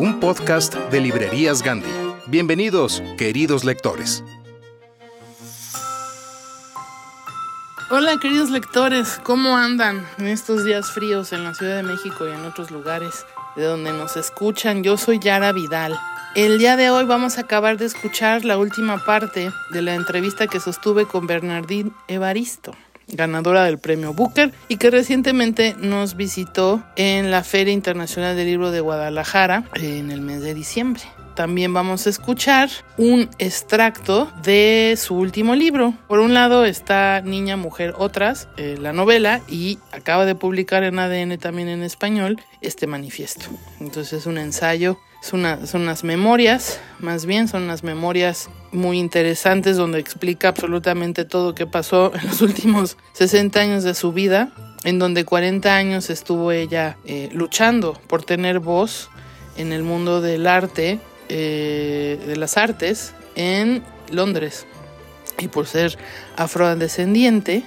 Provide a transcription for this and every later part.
un podcast de Librerías Gandhi. Bienvenidos, queridos lectores. Hola queridos lectores, ¿cómo andan en estos días fríos en la Ciudad de México y en otros lugares de donde nos escuchan? Yo soy Yara Vidal. El día de hoy vamos a acabar de escuchar la última parte de la entrevista que sostuve con Bernardine Evaristo, ganadora del premio Booker y que recientemente nos visitó en la Feria Internacional del Libro de Guadalajara en el mes de diciembre también vamos a escuchar un extracto de su último libro. Por un lado está Niña, Mujer, Otras, eh, la novela, y acaba de publicar en ADN también en español este manifiesto. Entonces es un ensayo, son unas memorias, más bien son unas memorias muy interesantes donde explica absolutamente todo qué pasó en los últimos 60 años de su vida, en donde 40 años estuvo ella eh, luchando por tener voz en el mundo del arte eh, de las artes en Londres. Y por ser afrodescendiente,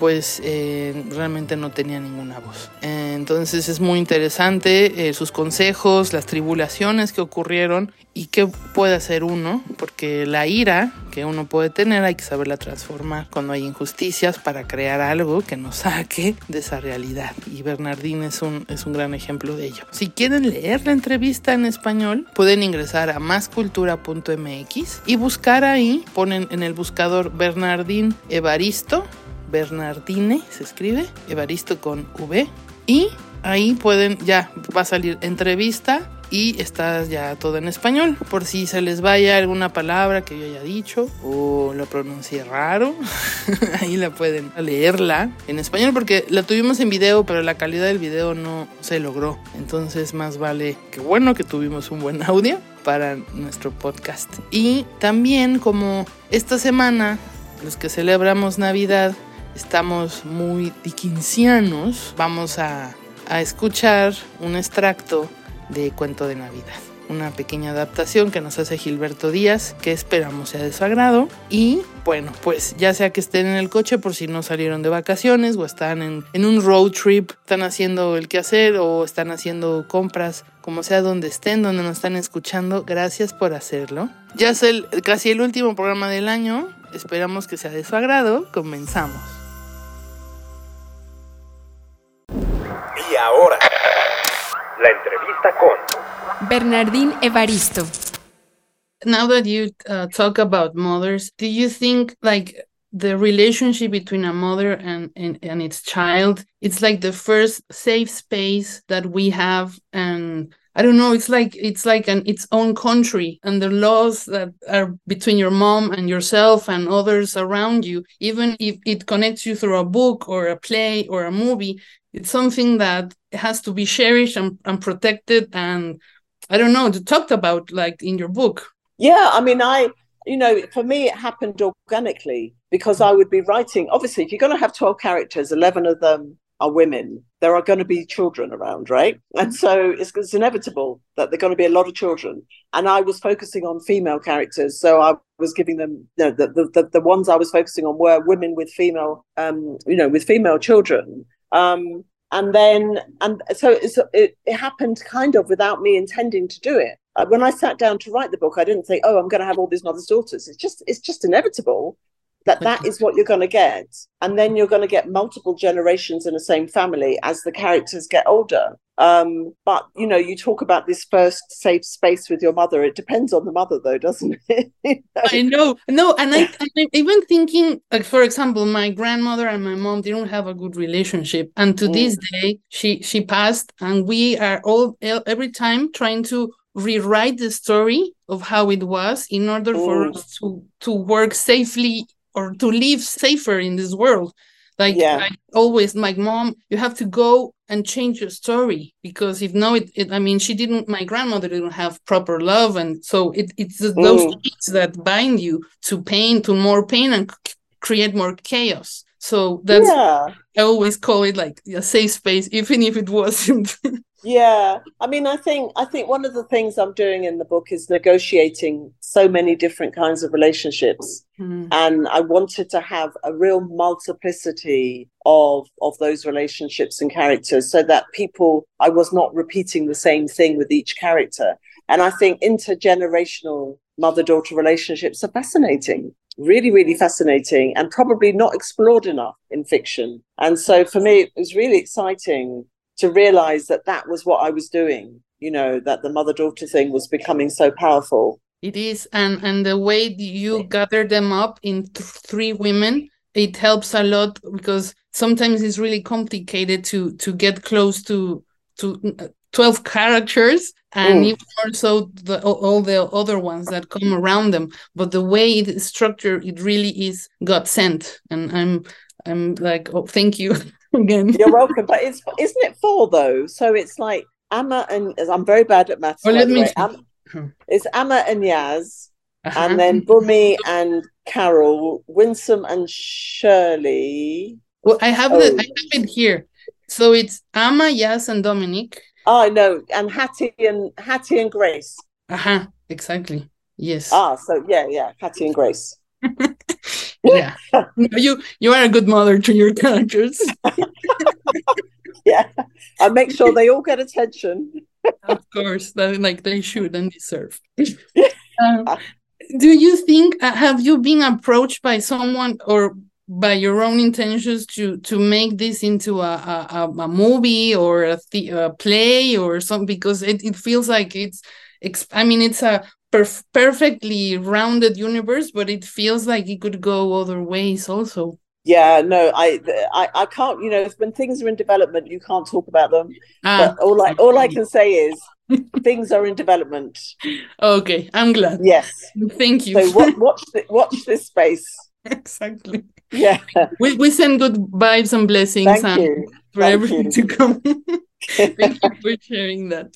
pues eh, realmente no tenía ninguna voz. Entonces es muy interesante eh, sus consejos, las tribulaciones que ocurrieron y qué puede hacer uno, porque la ira que uno puede tener hay que saberla transformar cuando hay injusticias para crear algo que nos saque de esa realidad. Y Bernardín es un, es un gran ejemplo de ello. Si quieren leer la entrevista en español, pueden ingresar a mascultura.mx y buscar ahí, ponen en el buscador Bernardín Evaristo Bernardine, se escribe, Evaristo con V. Y ahí pueden, ya va a salir entrevista y está ya todo en español. Por si se les vaya alguna palabra que yo haya dicho o lo pronuncie raro, ahí la pueden leerla en español porque la tuvimos en video, pero la calidad del video no se logró. Entonces más vale que bueno que tuvimos un buen audio para nuestro podcast. Y también como esta semana, los que celebramos Navidad, estamos muy dickensianos, vamos a, a, escuchar un extracto de Cuento de Navidad. Una pequeña adaptación que nos hace Gilberto Díaz, que esperamos sea de su agrado. Y bueno, pues ya sea que estén en el coche por si no salieron de vacaciones o están en, en un road trip, están haciendo el quehacer o están haciendo compras, como sea donde estén, donde nos están escuchando, gracias por hacerlo. Ya es el, casi el último programa del año, esperamos que sea de su agrado, comenzamos. Ahora, la entrevista con Bernardín Evaristo. Now that you uh, talk about mothers, do you think like the relationship between a mother and, and, and its child, it's like the first safe space that we have and I don't know, it's like it's like an its own country and the laws that are between your mom and yourself and others around you, even if it connects you through a book or a play or a movie, it's something that has to be cherished and, and protected and I don't know, talked about like in your book. Yeah, I mean I you know, for me it happened organically because I would be writing obviously if you're gonna have 12 characters, 11 of them are women there are going to be children around, right? And so it's, it's inevitable that there are going to be a lot of children. And I was focusing on female characters, so I was giving them you know, the, the the ones I was focusing on were women with female, um, you know, with female children. Um, and then and so it, it happened kind of without me intending to do it. Uh, when I sat down to write the book, I didn't think, oh, I'm going to have all these mother's daughters. It's just it's just inevitable that that is what you're going to get. And then you're going to get multiple generations in the same family as the characters get older. Um, but you know you talk about this first safe space with your mother. It depends on the mother though doesn't it? I know. No and I, i'm even thinking like for example my grandmother and my mom didn't have a good relationship. And to mm. this day she she passed and we are all every time trying to rewrite the story of how it was in order for us to to work safely or to live safer in this world like yeah. I always my mom you have to go and change your story because if no it, it, i mean she didn't my grandmother didn't have proper love and so it, it's those mm. things that bind you to pain to more pain and create more chaos so that's yeah. i always call it like a safe space even if it wasn't yeah. I mean i think i think one of the things i'm doing in the book is negotiating so many different kinds of relationships. Mm. and i wanted to have a real multiplicity of of those relationships and characters so that people i was not repeating the same thing with each character. And i think intergenerational mother daughter relationships are fascinating really really fascinating and probably not explored enough in fiction. And so for me it was really exciting to realize that that was what I was doing, you know, that the mother daughter thing was becoming so powerful. It is. And, and the way you gather them up in th- three women, it helps a lot because sometimes it's really complicated to to get close to to uh, 12 characters and mm. even more so the, all the other ones that come around them but the way it is structured it really is god sent and i'm i'm like oh thank you again. You're welcome. But it's isn't it four though? So it's like Amma and I'm very bad at maths. Oh, let me. Am, it's Amma and Yaz, uh-huh. and then Bumi and Carol, Winsome and Shirley. Well, I have oh. the I have it here. So it's Amma, Yaz, and Dominic. Oh no, and Hattie and Hattie and Grace. Uh huh. Exactly. Yes. Ah, so yeah, yeah, Hattie and Grace. yeah. You you are a good mother to your characters. Yeah. I make sure they all get attention. Of course like they should and deserve. Um, do you think uh, have you been approached by someone or by your own intentions to to make this into a a, a movie or a, a play or something because it, it feels like it's I mean, it's a perf perfectly rounded universe, but it feels like it could go other ways also. Yeah, no, I, I, I can't. You know, when things are in development, you can't talk about them. Ah, but all I, all I can say is things are in development. Okay, I'm glad. Yes, thank you. So watch, watch, the, watch this space. Exactly. Yeah. We we send good vibes and blessings Thank and you. for Thank everything you. to come. Thank you for sharing that.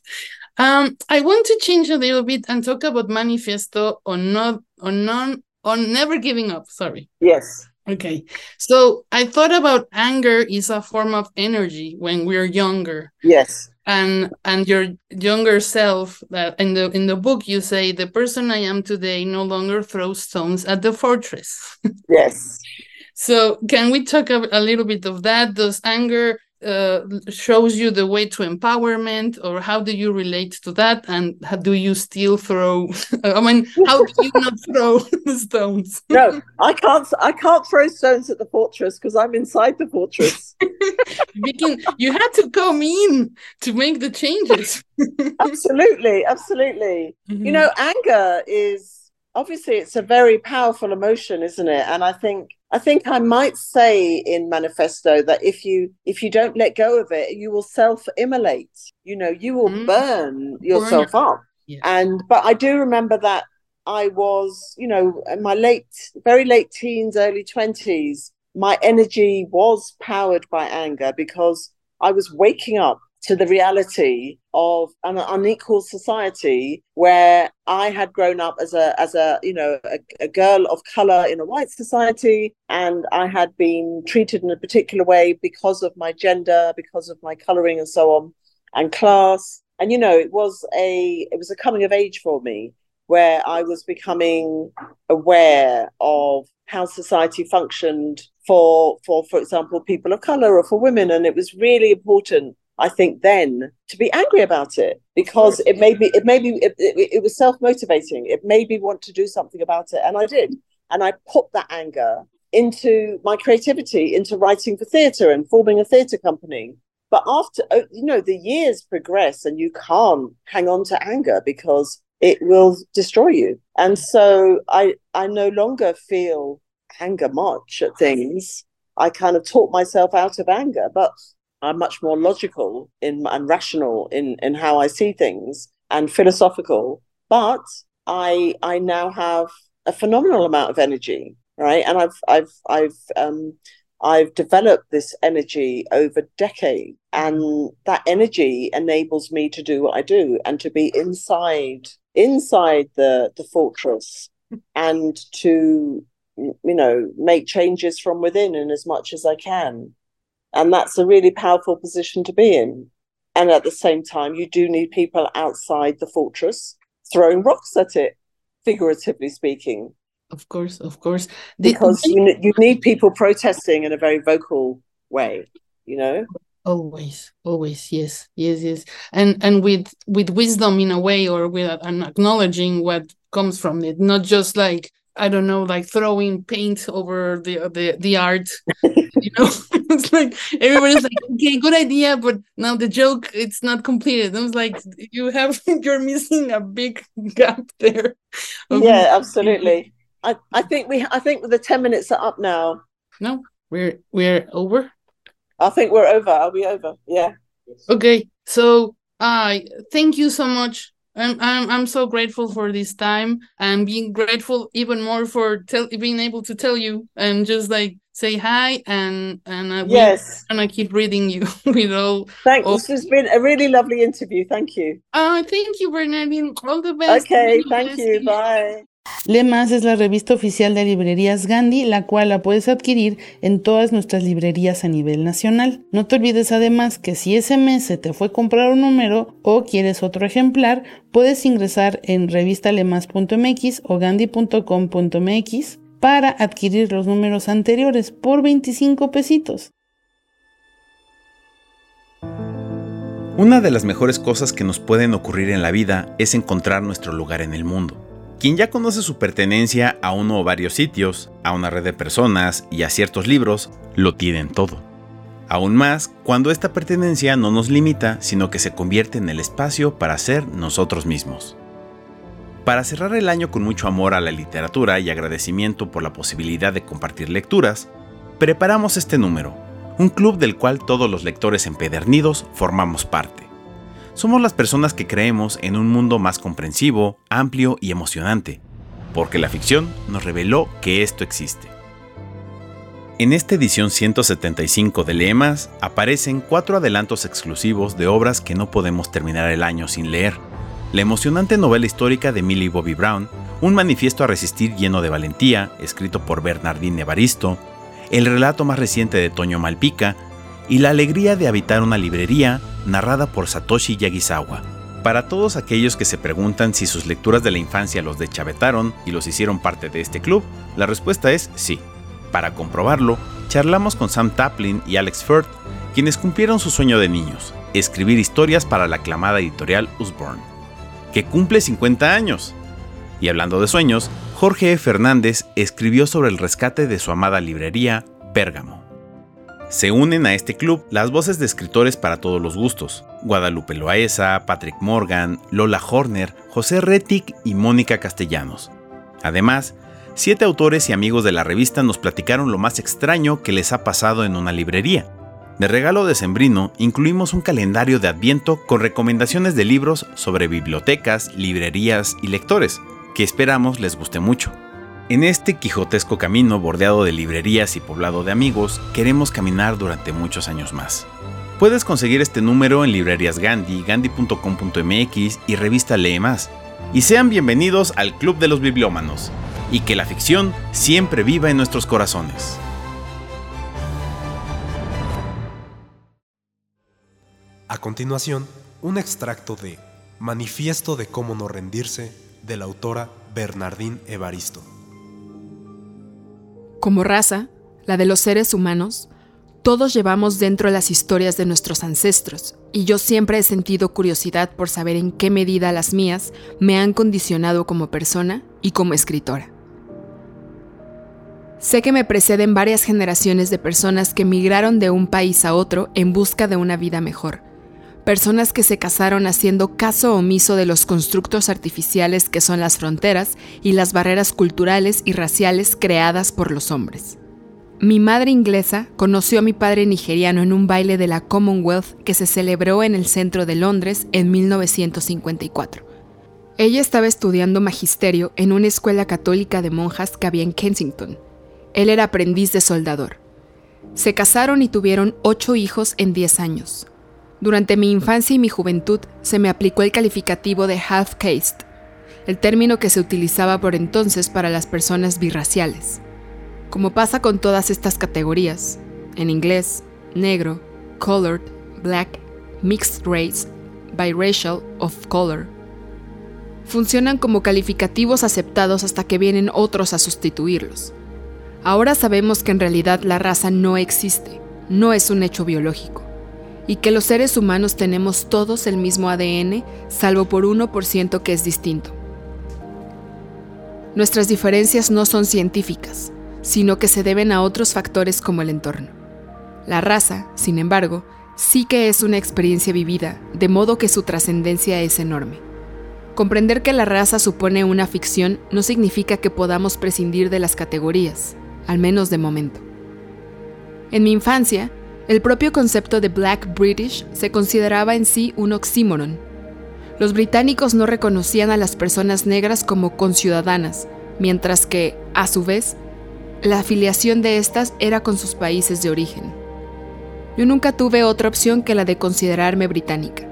Um, I want to change a little bit and talk about manifesto on not on non on never giving up. Sorry. Yes. Okay. So I thought about anger is a form of energy when we're younger. Yes. And and your younger self that in the in the book you say the person I am today no longer throws stones at the fortress. Yes. so can we talk a, a little bit of that? Does anger uh, shows you the way to empowerment or how do you relate to that? And how do you still throw i mean how do you not throw stones? No i can't i can't throw stones at the fortress because i'm inside the fortress. Can, you had to come in to make the changes. Absolutely absolutely. Mm-hmm. you know anger is obviously it's a very powerful emotion isn't it? And i think I think I might say in manifesto that if you if you don't let go of it, you will self-immolate. You know, you will mm. burn yourself burn. up. Yeah. And but I do remember that I was, you know, in my late, very late teens, early twenties, my energy was powered by anger because I was waking up to the reality of an unequal society where I had grown up as a as a you know a, a, girl of color in a white society and I had been treated in a particular way because of my gender because of my coloring and so on and class. And you know it was a it was a coming of age for me where I was becoming aware of how society functioned for for for example people of color or for women. And it was really important I think then to be angry about it because it made me it made me it, it, it was self-motivating. It made me want to do something about it and I did. And I put that anger into my creativity into writing for theatre and forming a theatre company. But after oh, you know the years progress and you can't hang on to anger because it will destroy you. And so I I no longer feel anger much at things. I kind of talk myself out of anger, but I'm much more logical in and rational in in how I see things and philosophical. But I I now have a phenomenal amount of energy, right? And I've I've I've um I've developed this energy over decades, and that energy enables me to do what I do and to be inside inside the the fortress and to you know make changes from within in as much as i can and that's a really powerful position to be in. And at the same time you do need people outside the fortress throwing rocks at it figuratively speaking. Of course of course. Because you, you need people protesting in a very vocal way you know? Always always yes yes yes. And and with with wisdom in a way or with an acknowledging what comes from it not just like I don't know, like throwing paint over the the the art. you know, it's like everybody's like, okay, good idea, but now the joke it's not completed. I was like, you have you're missing a big gap there. Yeah, absolutely. I, I think we I think the ten minutes are up now. No, we're we're over. I think we're over. Are we over? Yeah. Okay, so I uh, thank you so much I'm, I'm I'm so grateful for this time and being grateful even more for tell, being able to tell you and just like say hi and and I yes and I keep reading you with all. Thanks. All... This has been a really lovely interview. Thank you. Uh, thank you, Bernardine. All the best. Okay, thank you. Bye. Lemas es la revista oficial de librerías Gandhi, la cual la puedes adquirir en todas nuestras librerías a nivel nacional. No te olvides además que si ese mes se te fue comprar un número o quieres otro ejemplar, puedes ingresar en revistalemas.mx o gandhi.com.mx para adquirir los números anteriores por 25 pesitos. Una de las mejores cosas que nos pueden ocurrir en la vida es encontrar nuestro lugar en el mundo. Quien ya conoce su pertenencia a uno o varios sitios, a una red de personas y a ciertos libros, lo tienen todo. Aún más cuando esta pertenencia no nos limita, sino que se convierte en el espacio para ser nosotros mismos. Para cerrar el año con mucho amor a la literatura y agradecimiento por la posibilidad de compartir lecturas, preparamos este número, un club del cual todos los lectores empedernidos formamos parte somos las personas que creemos en un mundo más comprensivo, amplio y emocionante, porque la ficción nos reveló que esto existe. En esta edición 175 de Leemas aparecen cuatro adelantos exclusivos de obras que no podemos terminar el año sin leer. La emocionante novela histórica de Millie Bobby Brown, un manifiesto a resistir lleno de valentía, escrito por Bernardine Evaristo, el relato más reciente de Toño Malpica, y la alegría de habitar una librería narrada por Satoshi Yagisawa. Para todos aquellos que se preguntan si sus lecturas de la infancia los deschavetaron y los hicieron parte de este club, la respuesta es sí. Para comprobarlo, charlamos con Sam Taplin y Alex Firth, quienes cumplieron su sueño de niños, escribir historias para la aclamada editorial Usborne, que cumple 50 años. Y hablando de sueños, Jorge E. Fernández escribió sobre el rescate de su amada librería, Pérgamo. Se unen a este club las voces de escritores para todos los gustos, Guadalupe Loaesa, Patrick Morgan, Lola Horner, José Retic y Mónica Castellanos. Además, siete autores y amigos de la revista nos platicaron lo más extraño que les ha pasado en una librería. De regalo de Sembrino incluimos un calendario de Adviento con recomendaciones de libros sobre bibliotecas, librerías y lectores, que esperamos les guste mucho. En este quijotesco camino bordeado de librerías y poblado de amigos, queremos caminar durante muchos años más. Puedes conseguir este número en librerías Gandhi, gandhi.com.mx y revista Lee Más. Y sean bienvenidos al Club de los Bibliómanos. Y que la ficción siempre viva en nuestros corazones. A continuación, un extracto de Manifiesto de cómo no rendirse de la autora Bernardín Evaristo. Como raza, la de los seres humanos, todos llevamos dentro las historias de nuestros ancestros, y yo siempre he sentido curiosidad por saber en qué medida las mías me han condicionado como persona y como escritora. Sé que me preceden varias generaciones de personas que migraron de un país a otro en busca de una vida mejor, personas que se casaron haciendo caso omiso de los constructos artificiales que son las fronteras y las barreras culturales y raciales creadas por los hombres. Mi madre inglesa conoció a mi padre nigeriano en un baile de la Commonwealth que se celebró en el centro de Londres en 1954. Ella estaba estudiando magisterio en una escuela católica de monjas que había en Kensington. Él era aprendiz de soldador. Se casaron y tuvieron ocho hijos en diez años. Durante mi infancia y mi juventud se me aplicó el calificativo de half-caste, el término que se utilizaba por entonces para las personas birraciales. Como pasa con todas estas categorías, en inglés, negro, colored, black, mixed race, biracial, of color, funcionan como calificativos aceptados hasta que vienen otros a sustituirlos. Ahora sabemos que en realidad la raza no existe, no es un hecho biológico y que los seres humanos tenemos todos el mismo ADN, salvo por 1% que es distinto. Nuestras diferencias no son científicas, sino que se deben a otros factores como el entorno. La raza, sin embargo, sí que es una experiencia vivida, de modo que su trascendencia es enorme. Comprender que la raza supone una ficción no significa que podamos prescindir de las categorías, al menos de momento. En mi infancia, el propio concepto de Black British se consideraba en sí un oxímoron. Los británicos no reconocían a las personas negras como conciudadanas, mientras que, a su vez, la afiliación de estas era con sus países de origen. Yo nunca tuve otra opción que la de considerarme británica.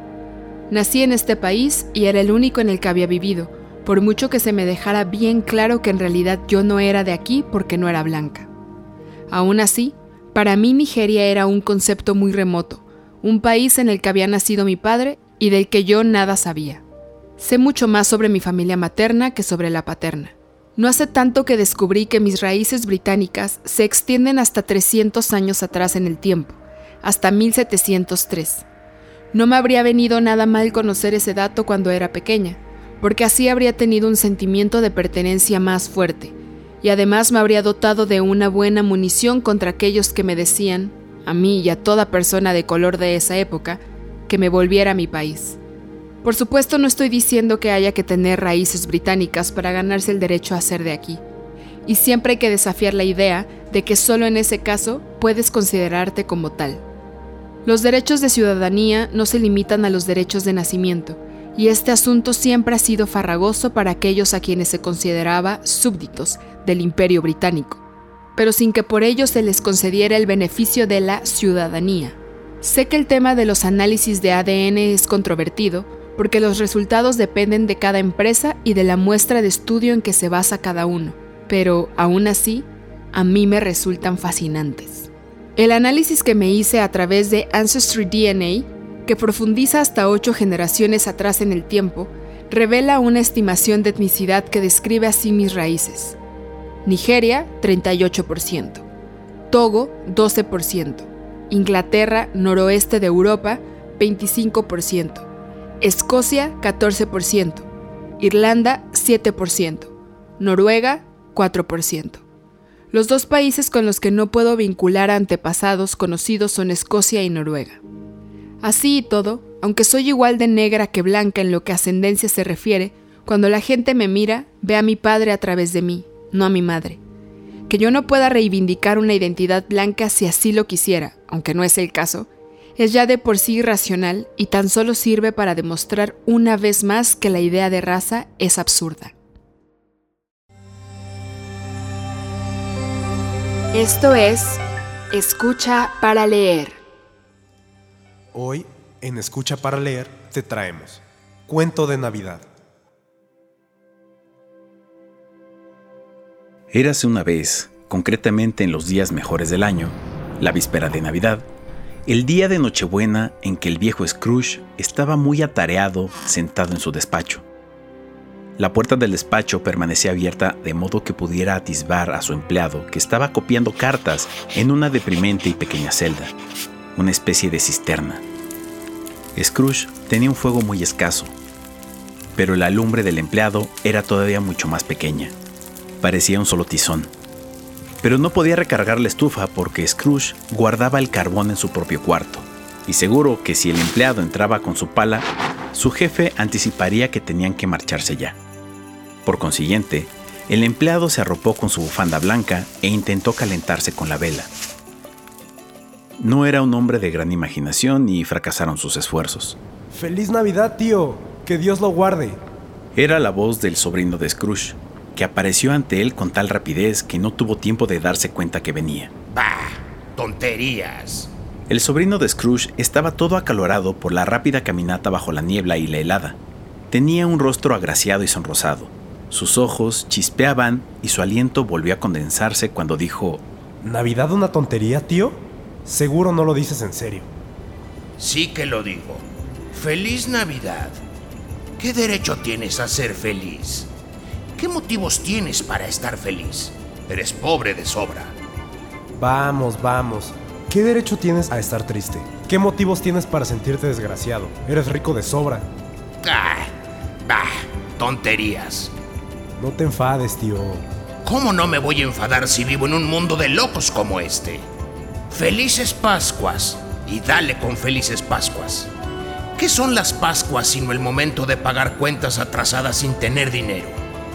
Nací en este país y era el único en el que había vivido, por mucho que se me dejara bien claro que en realidad yo no era de aquí porque no era blanca. Aún así, para mí Nigeria era un concepto muy remoto, un país en el que había nacido mi padre y del que yo nada sabía. Sé mucho más sobre mi familia materna que sobre la paterna. No hace tanto que descubrí que mis raíces británicas se extienden hasta 300 años atrás en el tiempo, hasta 1703. No me habría venido nada mal conocer ese dato cuando era pequeña, porque así habría tenido un sentimiento de pertenencia más fuerte, y además me habría dotado de una buena munición contra aquellos que me decían, a mí y a toda persona de color de esa época, que me volviera a mi país. Por supuesto no estoy diciendo que haya que tener raíces británicas para ganarse el derecho a ser de aquí, y siempre hay que desafiar la idea de que solo en ese caso puedes considerarte como tal. Los derechos de ciudadanía no se limitan a los derechos de nacimiento, y este asunto siempre ha sido farragoso para aquellos a quienes se consideraba súbditos del imperio británico, pero sin que por ello se les concediera el beneficio de la ciudadanía. Sé que el tema de los análisis de ADN es controvertido, porque los resultados dependen de cada empresa y de la muestra de estudio en que se basa cada uno, pero aún así, a mí me resultan fascinantes. El análisis que me hice a través de Ancestry DNA que profundiza hasta ocho generaciones atrás en el tiempo, revela una estimación de etnicidad que describe así mis raíces. Nigeria, 38%. Togo, 12%. Inglaterra, noroeste de Europa, 25%. Escocia, 14%. Irlanda, 7%. Noruega, 4%. Los dos países con los que no puedo vincular a antepasados conocidos son Escocia y Noruega. Así y todo, aunque soy igual de negra que blanca en lo que ascendencia se refiere, cuando la gente me mira, ve a mi padre a través de mí, no a mi madre. Que yo no pueda reivindicar una identidad blanca si así lo quisiera, aunque no es el caso, es ya de por sí irracional y tan solo sirve para demostrar una vez más que la idea de raza es absurda. Esto es Escucha para leer Hoy, en Escucha para leer, te traemos Cuento de Navidad. Érase una vez, concretamente en los días mejores del año, la víspera de Navidad, el día de Nochebuena en que el viejo Scrooge estaba muy atareado sentado en su despacho. La puerta del despacho permanecía abierta de modo que pudiera atisbar a su empleado que estaba copiando cartas en una deprimente y pequeña celda, una especie de cisterna. Scrooge tenía un fuego muy escaso, pero la lumbre del empleado era todavía mucho más pequeña. Parecía un solo tizón. Pero no podía recargar la estufa porque Scrooge guardaba el carbón en su propio cuarto, y seguro que si el empleado entraba con su pala, su jefe anticiparía que tenían que marcharse ya. Por consiguiente, el empleado se arropó con su bufanda blanca e intentó calentarse con la vela, no era un hombre de gran imaginación y fracasaron sus esfuerzos. ¡Feliz Navidad, tío! ¡Que Dios lo guarde! Era la voz del sobrino de Scrooge, que apareció ante él con tal rapidez que no tuvo tiempo de darse cuenta que venía. ¡Bah! ¡Tonterías! El sobrino de Scrooge estaba todo acalorado por la rápida caminata bajo la niebla y la helada. Tenía un rostro agraciado y sonrosado. Sus ojos chispeaban y su aliento volvió a condensarse cuando dijo: ¿Navidad una tontería, tío? Seguro no lo dices en serio. Sí que lo digo. Feliz Navidad. ¿Qué derecho tienes a ser feliz? ¿Qué motivos tienes para estar feliz? Eres pobre de sobra. Vamos, vamos. ¿Qué derecho tienes a estar triste? ¿Qué motivos tienes para sentirte desgraciado? Eres rico de sobra. Ah, bah, tonterías. No te enfades, tío. ¿Cómo no me voy a enfadar si vivo en un mundo de locos como este? Felices Pascuas y dale con felices Pascuas. ¿Qué son las Pascuas sino el momento de pagar cuentas atrasadas sin tener dinero?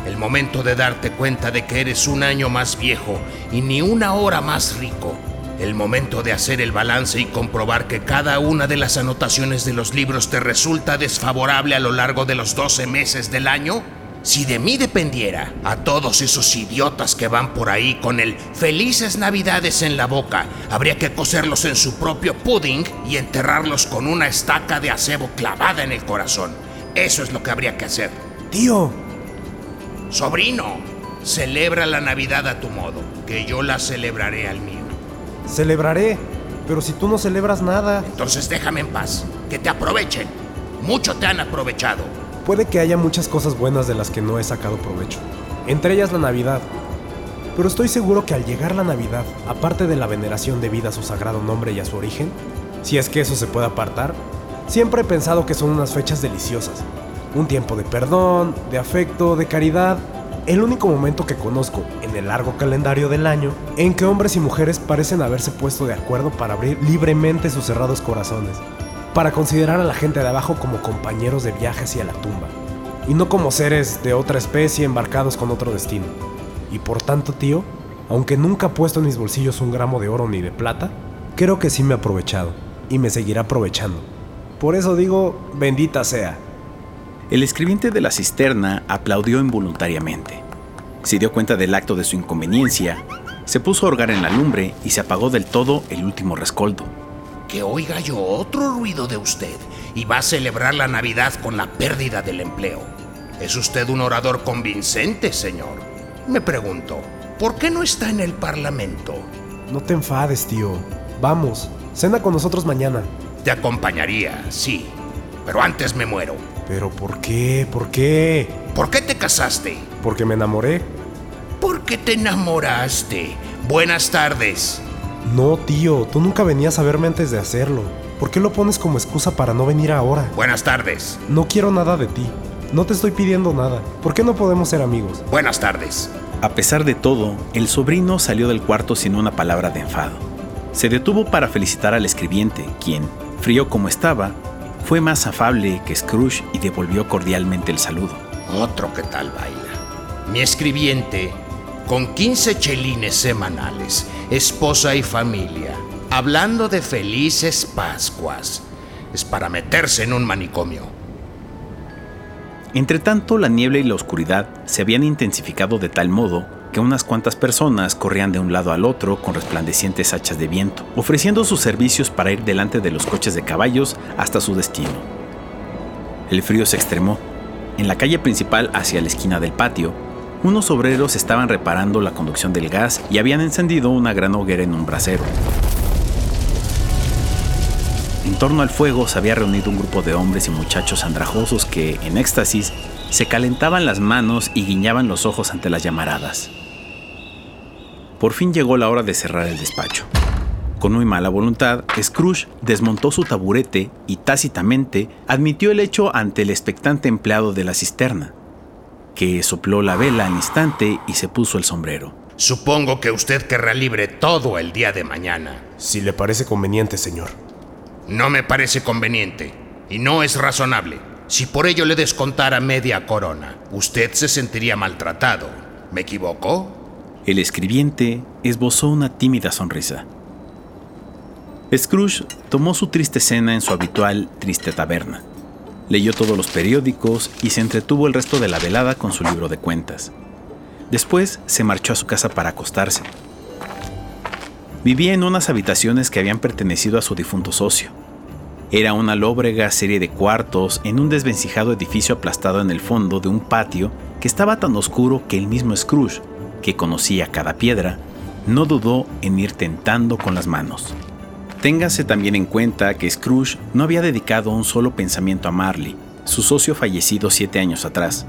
El momento de darte cuenta de que eres un año más viejo y ni una hora más rico. El momento de hacer el balance y comprobar que cada una de las anotaciones de los libros te resulta desfavorable a lo largo de los 12 meses del año. Si de mí dependiera, a todos esos idiotas que van por ahí con el felices navidades en la boca, habría que coserlos en su propio pudding y enterrarlos con una estaca de acebo clavada en el corazón. Eso es lo que habría que hacer. Tío. Sobrino, celebra la Navidad a tu modo, que yo la celebraré al mío. Celebraré, pero si tú no celebras nada... Entonces déjame en paz, que te aprovechen. Mucho te han aprovechado. Puede que haya muchas cosas buenas de las que no he sacado provecho, entre ellas la Navidad. Pero estoy seguro que al llegar la Navidad, aparte de la veneración debida a su sagrado nombre y a su origen, si es que eso se puede apartar, siempre he pensado que son unas fechas deliciosas. Un tiempo de perdón, de afecto, de caridad. El único momento que conozco en el largo calendario del año en que hombres y mujeres parecen haberse puesto de acuerdo para abrir libremente sus cerrados corazones para considerar a la gente de abajo como compañeros de viaje hacia la tumba, y no como seres de otra especie embarcados con otro destino. Y por tanto, tío, aunque nunca he puesto en mis bolsillos un gramo de oro ni de plata, creo que sí me he aprovechado, y me seguirá aprovechando. Por eso digo, bendita sea. El escribiente de la cisterna aplaudió involuntariamente. Se dio cuenta del acto de su inconveniencia, se puso a orgar en la lumbre y se apagó del todo el último rescoldo que oiga yo otro ruido de usted y va a celebrar la Navidad con la pérdida del empleo. ¿Es usted un orador convincente, señor? Me pregunto, ¿por qué no está en el Parlamento? No te enfades, tío. Vamos, cena con nosotros mañana. Te acompañaría, sí, pero antes me muero. ¿Pero por qué? ¿Por qué? ¿Por qué te casaste? Porque me enamoré. ¿Por qué te enamoraste? Buenas tardes. No, tío, tú nunca venías a verme antes de hacerlo. ¿Por qué lo pones como excusa para no venir ahora? Buenas tardes. No quiero nada de ti. No te estoy pidiendo nada. ¿Por qué no podemos ser amigos? Buenas tardes. A pesar de todo, el sobrino salió del cuarto sin una palabra de enfado. Se detuvo para felicitar al escribiente, quien, frío como estaba, fue más afable que Scrooge y devolvió cordialmente el saludo. Otro que tal baila. Mi escribiente con 15 chelines semanales, esposa y familia, hablando de felices Pascuas. Es para meterse en un manicomio. Entretanto, la niebla y la oscuridad se habían intensificado de tal modo que unas cuantas personas corrían de un lado al otro con resplandecientes hachas de viento, ofreciendo sus servicios para ir delante de los coches de caballos hasta su destino. El frío se extremó. En la calle principal hacia la esquina del patio, unos obreros estaban reparando la conducción del gas y habían encendido una gran hoguera en un brasero. En torno al fuego se había reunido un grupo de hombres y muchachos andrajosos que, en éxtasis, se calentaban las manos y guiñaban los ojos ante las llamaradas. Por fin llegó la hora de cerrar el despacho. Con muy mala voluntad, Scrooge desmontó su taburete y tácitamente admitió el hecho ante el expectante empleado de la cisterna, que sopló la vela al instante y se puso el sombrero. Supongo que usted querrá libre todo el día de mañana. Si le parece conveniente, señor. No me parece conveniente y no es razonable. Si por ello le descontara media corona, usted se sentiría maltratado. ¿Me equivoco? El escribiente esbozó una tímida sonrisa. Scrooge tomó su triste cena en su habitual triste taberna. Leyó todos los periódicos y se entretuvo el resto de la velada con su libro de cuentas. Después se marchó a su casa para acostarse. Vivía en unas habitaciones que habían pertenecido a su difunto socio. Era una lóbrega serie de cuartos en un desvencijado edificio aplastado en el fondo de un patio que estaba tan oscuro que el mismo Scrooge, que conocía cada piedra, no dudó en ir tentando con las manos. Téngase también en cuenta que Scrooge no había dedicado un solo pensamiento a Marley, su socio fallecido siete años atrás.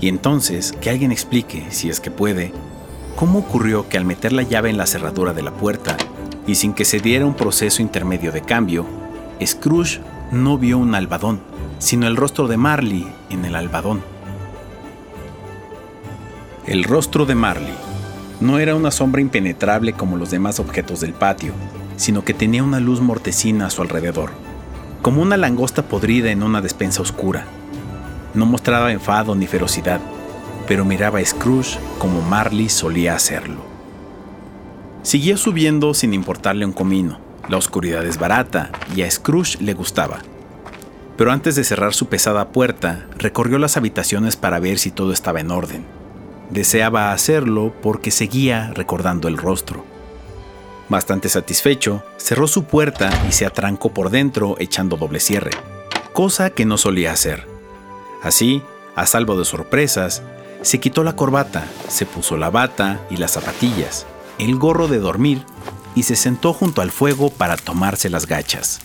Y entonces, que alguien explique, si es que puede, cómo ocurrió que al meter la llave en la cerradura de la puerta, y sin que se diera un proceso intermedio de cambio, Scrooge no vio un albadón, sino el rostro de Marley en el albadón. El rostro de Marley no era una sombra impenetrable como los demás objetos del patio, sino que tenía una luz mortecina a su alrededor, como una langosta podrida en una despensa oscura. No mostraba enfado ni ferocidad, pero miraba a Scrooge como Marley solía hacerlo. Siguió subiendo sin importarle un comino. La oscuridad es barata y a Scrooge le gustaba. Pero antes de cerrar su pesada puerta, recorrió las habitaciones para ver si todo estaba en orden. Deseaba hacerlo porque seguía recordando el rostro. Bastante satisfecho, cerró su puerta y se atrancó por dentro echando doble cierre, cosa que no solía hacer. Así, a salvo de sorpresas, se quitó la corbata, se puso la bata y las zapatillas, el gorro de dormir y se sentó junto al fuego para tomarse las gachas.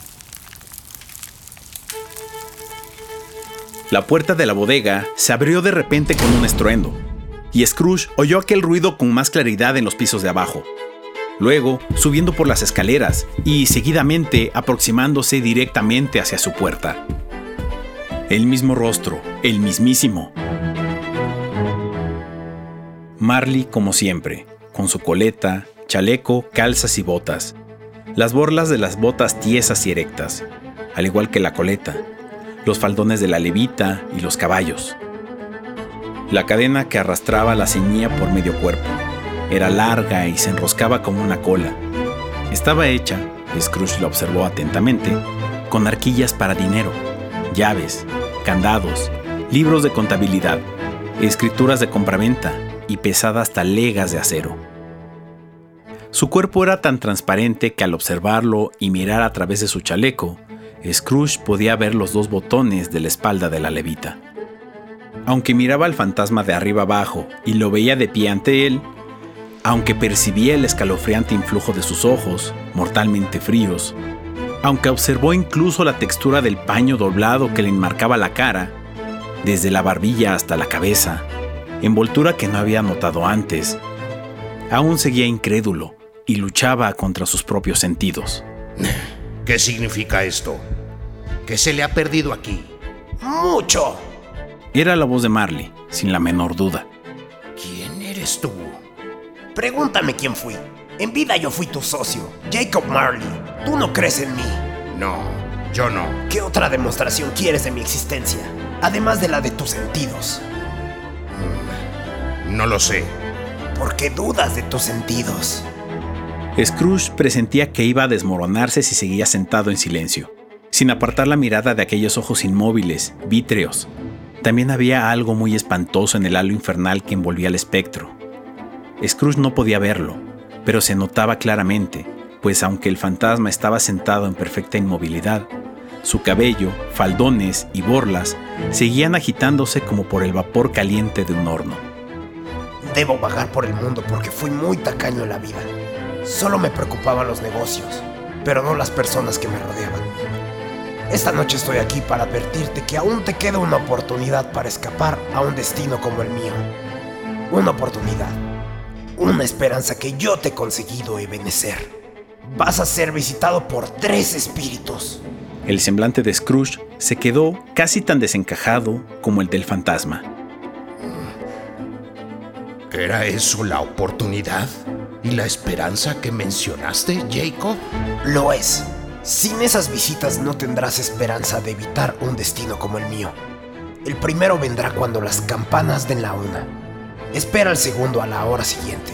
La puerta de la bodega se abrió de repente con un estruendo, y Scrooge oyó aquel ruido con más claridad en los pisos de abajo. Luego, subiendo por las escaleras y seguidamente aproximándose directamente hacia su puerta. El mismo rostro, el mismísimo. Marley como siempre, con su coleta, chaleco, calzas y botas. Las borlas de las botas tiesas y erectas, al igual que la coleta, los faldones de la levita y los caballos. La cadena que arrastraba la ceñía por medio cuerpo. Era larga y se enroscaba como una cola. Estaba hecha, Scrooge lo observó atentamente, con arquillas para dinero, llaves, candados, libros de contabilidad, escrituras de compraventa y pesadas talegas de acero. Su cuerpo era tan transparente que al observarlo y mirar a través de su chaleco, Scrooge podía ver los dos botones de la espalda de la levita. Aunque miraba al fantasma de arriba abajo y lo veía de pie ante él, aunque percibía el escalofriante influjo de sus ojos, mortalmente fríos, aunque observó incluso la textura del paño doblado que le enmarcaba la cara, desde la barbilla hasta la cabeza, envoltura que no había notado antes, aún seguía incrédulo y luchaba contra sus propios sentidos. ¿Qué significa esto? ¿Qué se le ha perdido aquí? ¡Mucho! Era la voz de Marley, sin la menor duda. ¿Quién eres tú? Pregúntame quién fui. En vida yo fui tu socio, Jacob Marley. Tú no crees en mí. No, yo no. ¿Qué otra demostración quieres de mi existencia? Además de la de tus sentidos. No lo sé. ¿Por qué dudas de tus sentidos? Scrooge presentía que iba a desmoronarse si seguía sentado en silencio, sin apartar la mirada de aquellos ojos inmóviles, vítreos. También había algo muy espantoso en el halo infernal que envolvía al espectro. Scrooge no podía verlo, pero se notaba claramente, pues aunque el fantasma estaba sentado en perfecta inmovilidad, su cabello, faldones y borlas seguían agitándose como por el vapor caliente de un horno. Debo vagar por el mundo porque fui muy tacaño en la vida. Solo me preocupaban los negocios, pero no las personas que me rodeaban. Esta noche estoy aquí para advertirte que aún te queda una oportunidad para escapar a un destino como el mío. Una oportunidad. Una esperanza que yo te he conseguido ebenecer. Vas a ser visitado por tres espíritus. El semblante de Scrooge se quedó casi tan desencajado como el del fantasma. ¿Era eso la oportunidad y la esperanza que mencionaste, Jacob? Lo es. Sin esas visitas no tendrás esperanza de evitar un destino como el mío. El primero vendrá cuando las campanas den la una. Espera el segundo a la hora siguiente.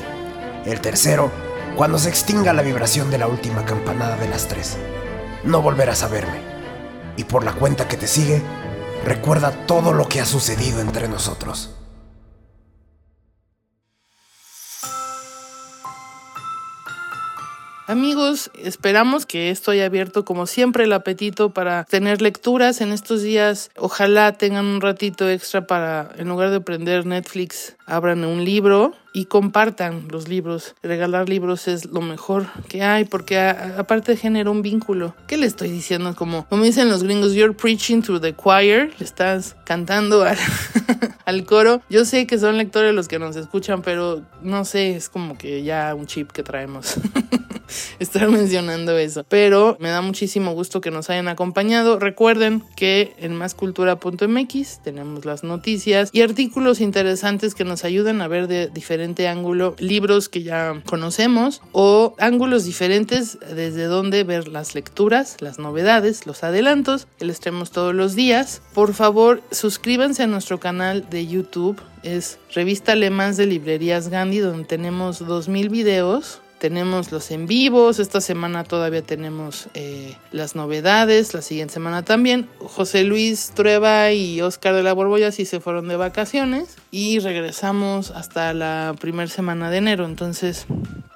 El tercero, cuando se extinga la vibración de la última campanada de las tres. No volverás a verme. Y por la cuenta que te sigue, recuerda todo lo que ha sucedido entre nosotros. Amigos, esperamos que esto haya abierto como siempre el apetito para tener lecturas en estos días. Ojalá tengan un ratito extra para, en lugar de prender Netflix, abran un libro y compartan los libros. Regalar libros es lo mejor que hay porque aparte genera un vínculo. ¿Qué le estoy diciendo? Como, como dicen los gringos, you're preaching to the choir, le estás cantando al, al coro. Yo sé que son lectores los que nos escuchan, pero no sé, es como que ya un chip que traemos. estar mencionando eso. Pero me da muchísimo gusto que nos hayan acompañado. Recuerden que en máscultura.mx tenemos las noticias y artículos interesantes que nos ayudan a ver de ángulo libros que ya conocemos o ángulos diferentes desde donde ver las lecturas, las novedades, los adelantos que les traemos todos los días. Por favor, suscríbanse a nuestro canal de YouTube. Es Revista Alemán de Librerías Gandhi, donde tenemos 2.000 videos tenemos los en vivos, esta semana todavía tenemos eh, las novedades, la siguiente semana también. José Luis Trueba y Oscar de la Borbolla sí se fueron de vacaciones y regresamos hasta la primera semana de enero, entonces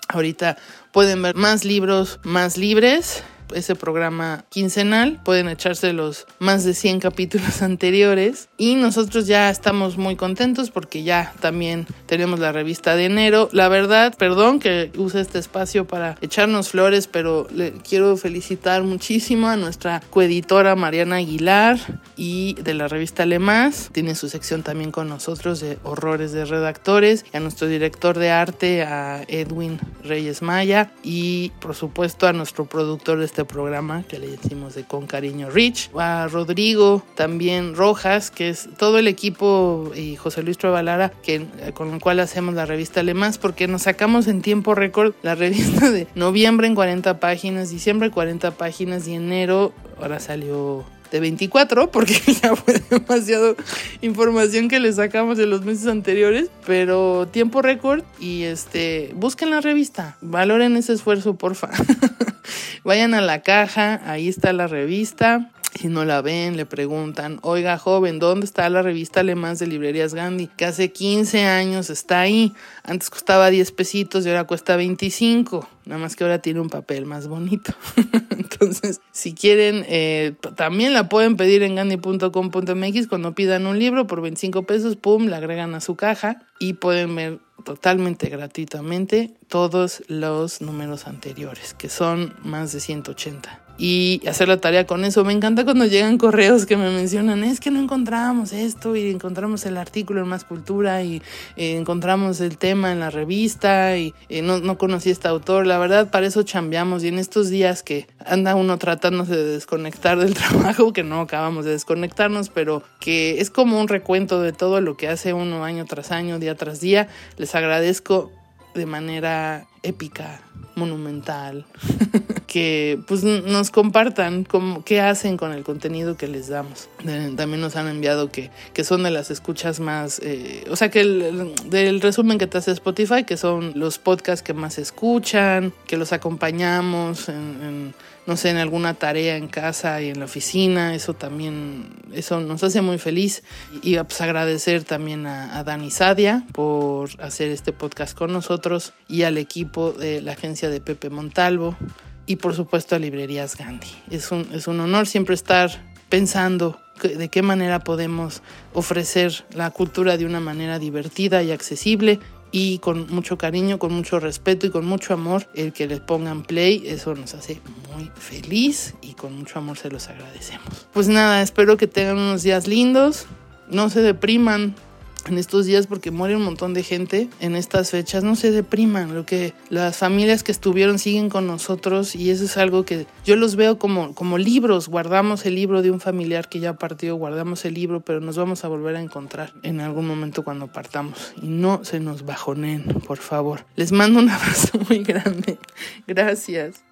ahorita pueden ver más libros más libres ese programa quincenal. Pueden echarse los más de 100 capítulos anteriores. Y nosotros ya estamos muy contentos porque ya también tenemos la revista de enero. La verdad, perdón que use este espacio para echarnos flores, pero le quiero felicitar muchísimo a nuestra coeditora Mariana Aguilar y de la revista Más. Tiene su sección también con nosotros de horrores de redactores. Y a nuestro director de arte, a Edwin Reyes Maya. Y por supuesto a nuestro productor de este este programa que le decimos de Con Cariño Rich, a Rodrigo también Rojas, que es todo el equipo y José Luis Trovalara, que, con el cual hacemos la revista Alemás, porque nos sacamos en tiempo récord la revista de noviembre en 40 páginas, diciembre 40 páginas y enero ahora salió de 24 porque ya fue demasiado información que le sacamos de los meses anteriores, pero tiempo récord y este busquen la revista, valoren ese esfuerzo, porfa. Vayan a la caja, ahí está la revista. Si no la ven, le preguntan, oiga joven, ¿dónde está la revista Alemán de Librerías Gandhi? Que hace 15 años está ahí. Antes costaba 10 pesitos y ahora cuesta 25. Nada más que ahora tiene un papel más bonito. Entonces, si quieren, eh, también la pueden pedir en gandhi.com.mx. Cuando pidan un libro por 25 pesos, pum, la agregan a su caja y pueden ver totalmente gratuitamente todos los números anteriores, que son más de 180 y hacer la tarea con eso. Me encanta cuando llegan correos que me mencionan, es que no encontramos esto y encontramos el artículo en Más Cultura y eh, encontramos el tema en la revista y eh, no, no conocí a este autor. La verdad, para eso chambeamos y en estos días que anda uno tratándose de desconectar del trabajo, que no acabamos de desconectarnos, pero que es como un recuento de todo lo que hace uno año tras año, día tras día, les agradezco de manera épica, monumental, que pues nos compartan cómo, qué hacen con el contenido que les damos. También nos han enviado que, que son de las escuchas más, eh, o sea que el, del resumen que te hace Spotify, que son los podcasts que más escuchan, que los acompañamos en no sé, en alguna tarea en casa y en la oficina. Eso también, eso nos hace muy feliz. Y pues agradecer también a, a Dani Sadia por hacer este podcast con nosotros y al equipo de la agencia de Pepe Montalvo y por supuesto a Librerías Gandhi. Es un, es un honor siempre estar pensando de qué manera podemos ofrecer la cultura de una manera divertida y accesible y con mucho cariño, con mucho respeto y con mucho amor el que les pongan play, eso nos hace muy feliz y con mucho amor se los agradecemos. Pues nada, espero que tengan unos días lindos, no se depriman, en estos días porque muere un montón de gente en estas fechas. No se depriman, lo que las familias que estuvieron siguen con nosotros y eso es algo que yo los veo como, como libros. Guardamos el libro de un familiar que ya partió, guardamos el libro, pero nos vamos a volver a encontrar en algún momento cuando partamos. Y no se nos bajonen, por favor. Les mando un abrazo muy grande. Gracias.